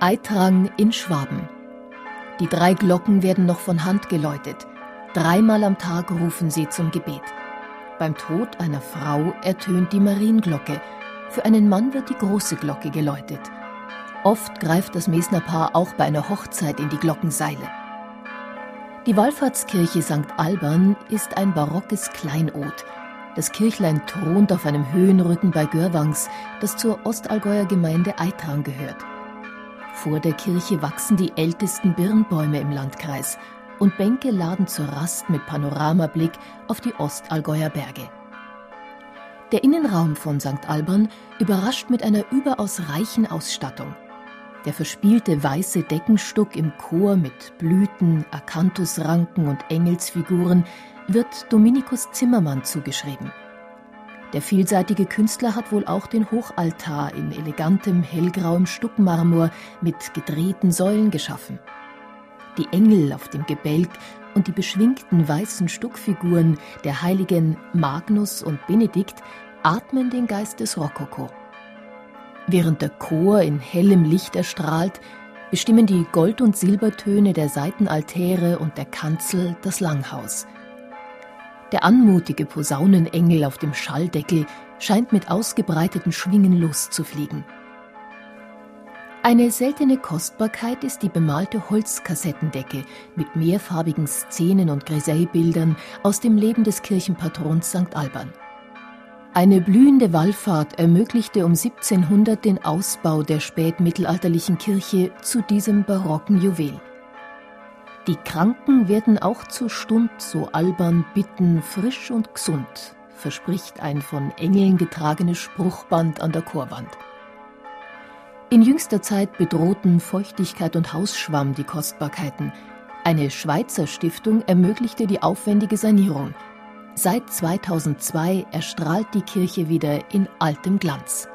Eitrang in Schwaben. Die drei Glocken werden noch von Hand geläutet. Dreimal am Tag rufen sie zum Gebet. Beim Tod einer Frau ertönt die Marienglocke. Für einen Mann wird die große Glocke geläutet. Oft greift das Mesner Paar auch bei einer Hochzeit in die Glockenseile. Die Wallfahrtskirche St. Alban ist ein barockes Kleinod. Das Kirchlein thront auf einem Höhenrücken bei Görwangs, das zur Ostallgäuer Gemeinde Eitrang gehört. Vor der Kirche wachsen die ältesten Birnbäume im Landkreis und Bänke laden zur Rast mit Panoramablick auf die Ostallgäuer Berge. Der Innenraum von St. Alban überrascht mit einer überaus reichen Ausstattung. Der verspielte weiße Deckenstuck im Chor mit Blüten, Akanthusranken und Engelsfiguren wird Dominikus Zimmermann zugeschrieben. Der vielseitige Künstler hat wohl auch den Hochaltar in elegantem hellgrauem Stuckmarmor mit gedrehten Säulen geschaffen. Die Engel auf dem Gebälk und die beschwingten weißen Stuckfiguren der Heiligen Magnus und Benedikt atmen den Geist des Rokoko. Während der Chor in hellem Licht erstrahlt, bestimmen die Gold- und Silbertöne der Seitenaltäre und der Kanzel das Langhaus – der anmutige Posaunenengel auf dem Schalldeckel scheint mit ausgebreiteten Schwingen loszufliegen. Eine seltene Kostbarkeit ist die bemalte Holzkassettendecke mit mehrfarbigen Szenen und Grisaillebildern aus dem Leben des Kirchenpatrons St. Alban. Eine blühende Wallfahrt ermöglichte um 1700 den Ausbau der spätmittelalterlichen Kirche zu diesem barocken Juwel. Die Kranken werden auch zur Stund so albern bitten, frisch und gesund, verspricht ein von Engeln getragenes Spruchband an der Chorwand. In jüngster Zeit bedrohten Feuchtigkeit und Hausschwamm die Kostbarkeiten. Eine Schweizer Stiftung ermöglichte die aufwendige Sanierung. Seit 2002 erstrahlt die Kirche wieder in altem Glanz.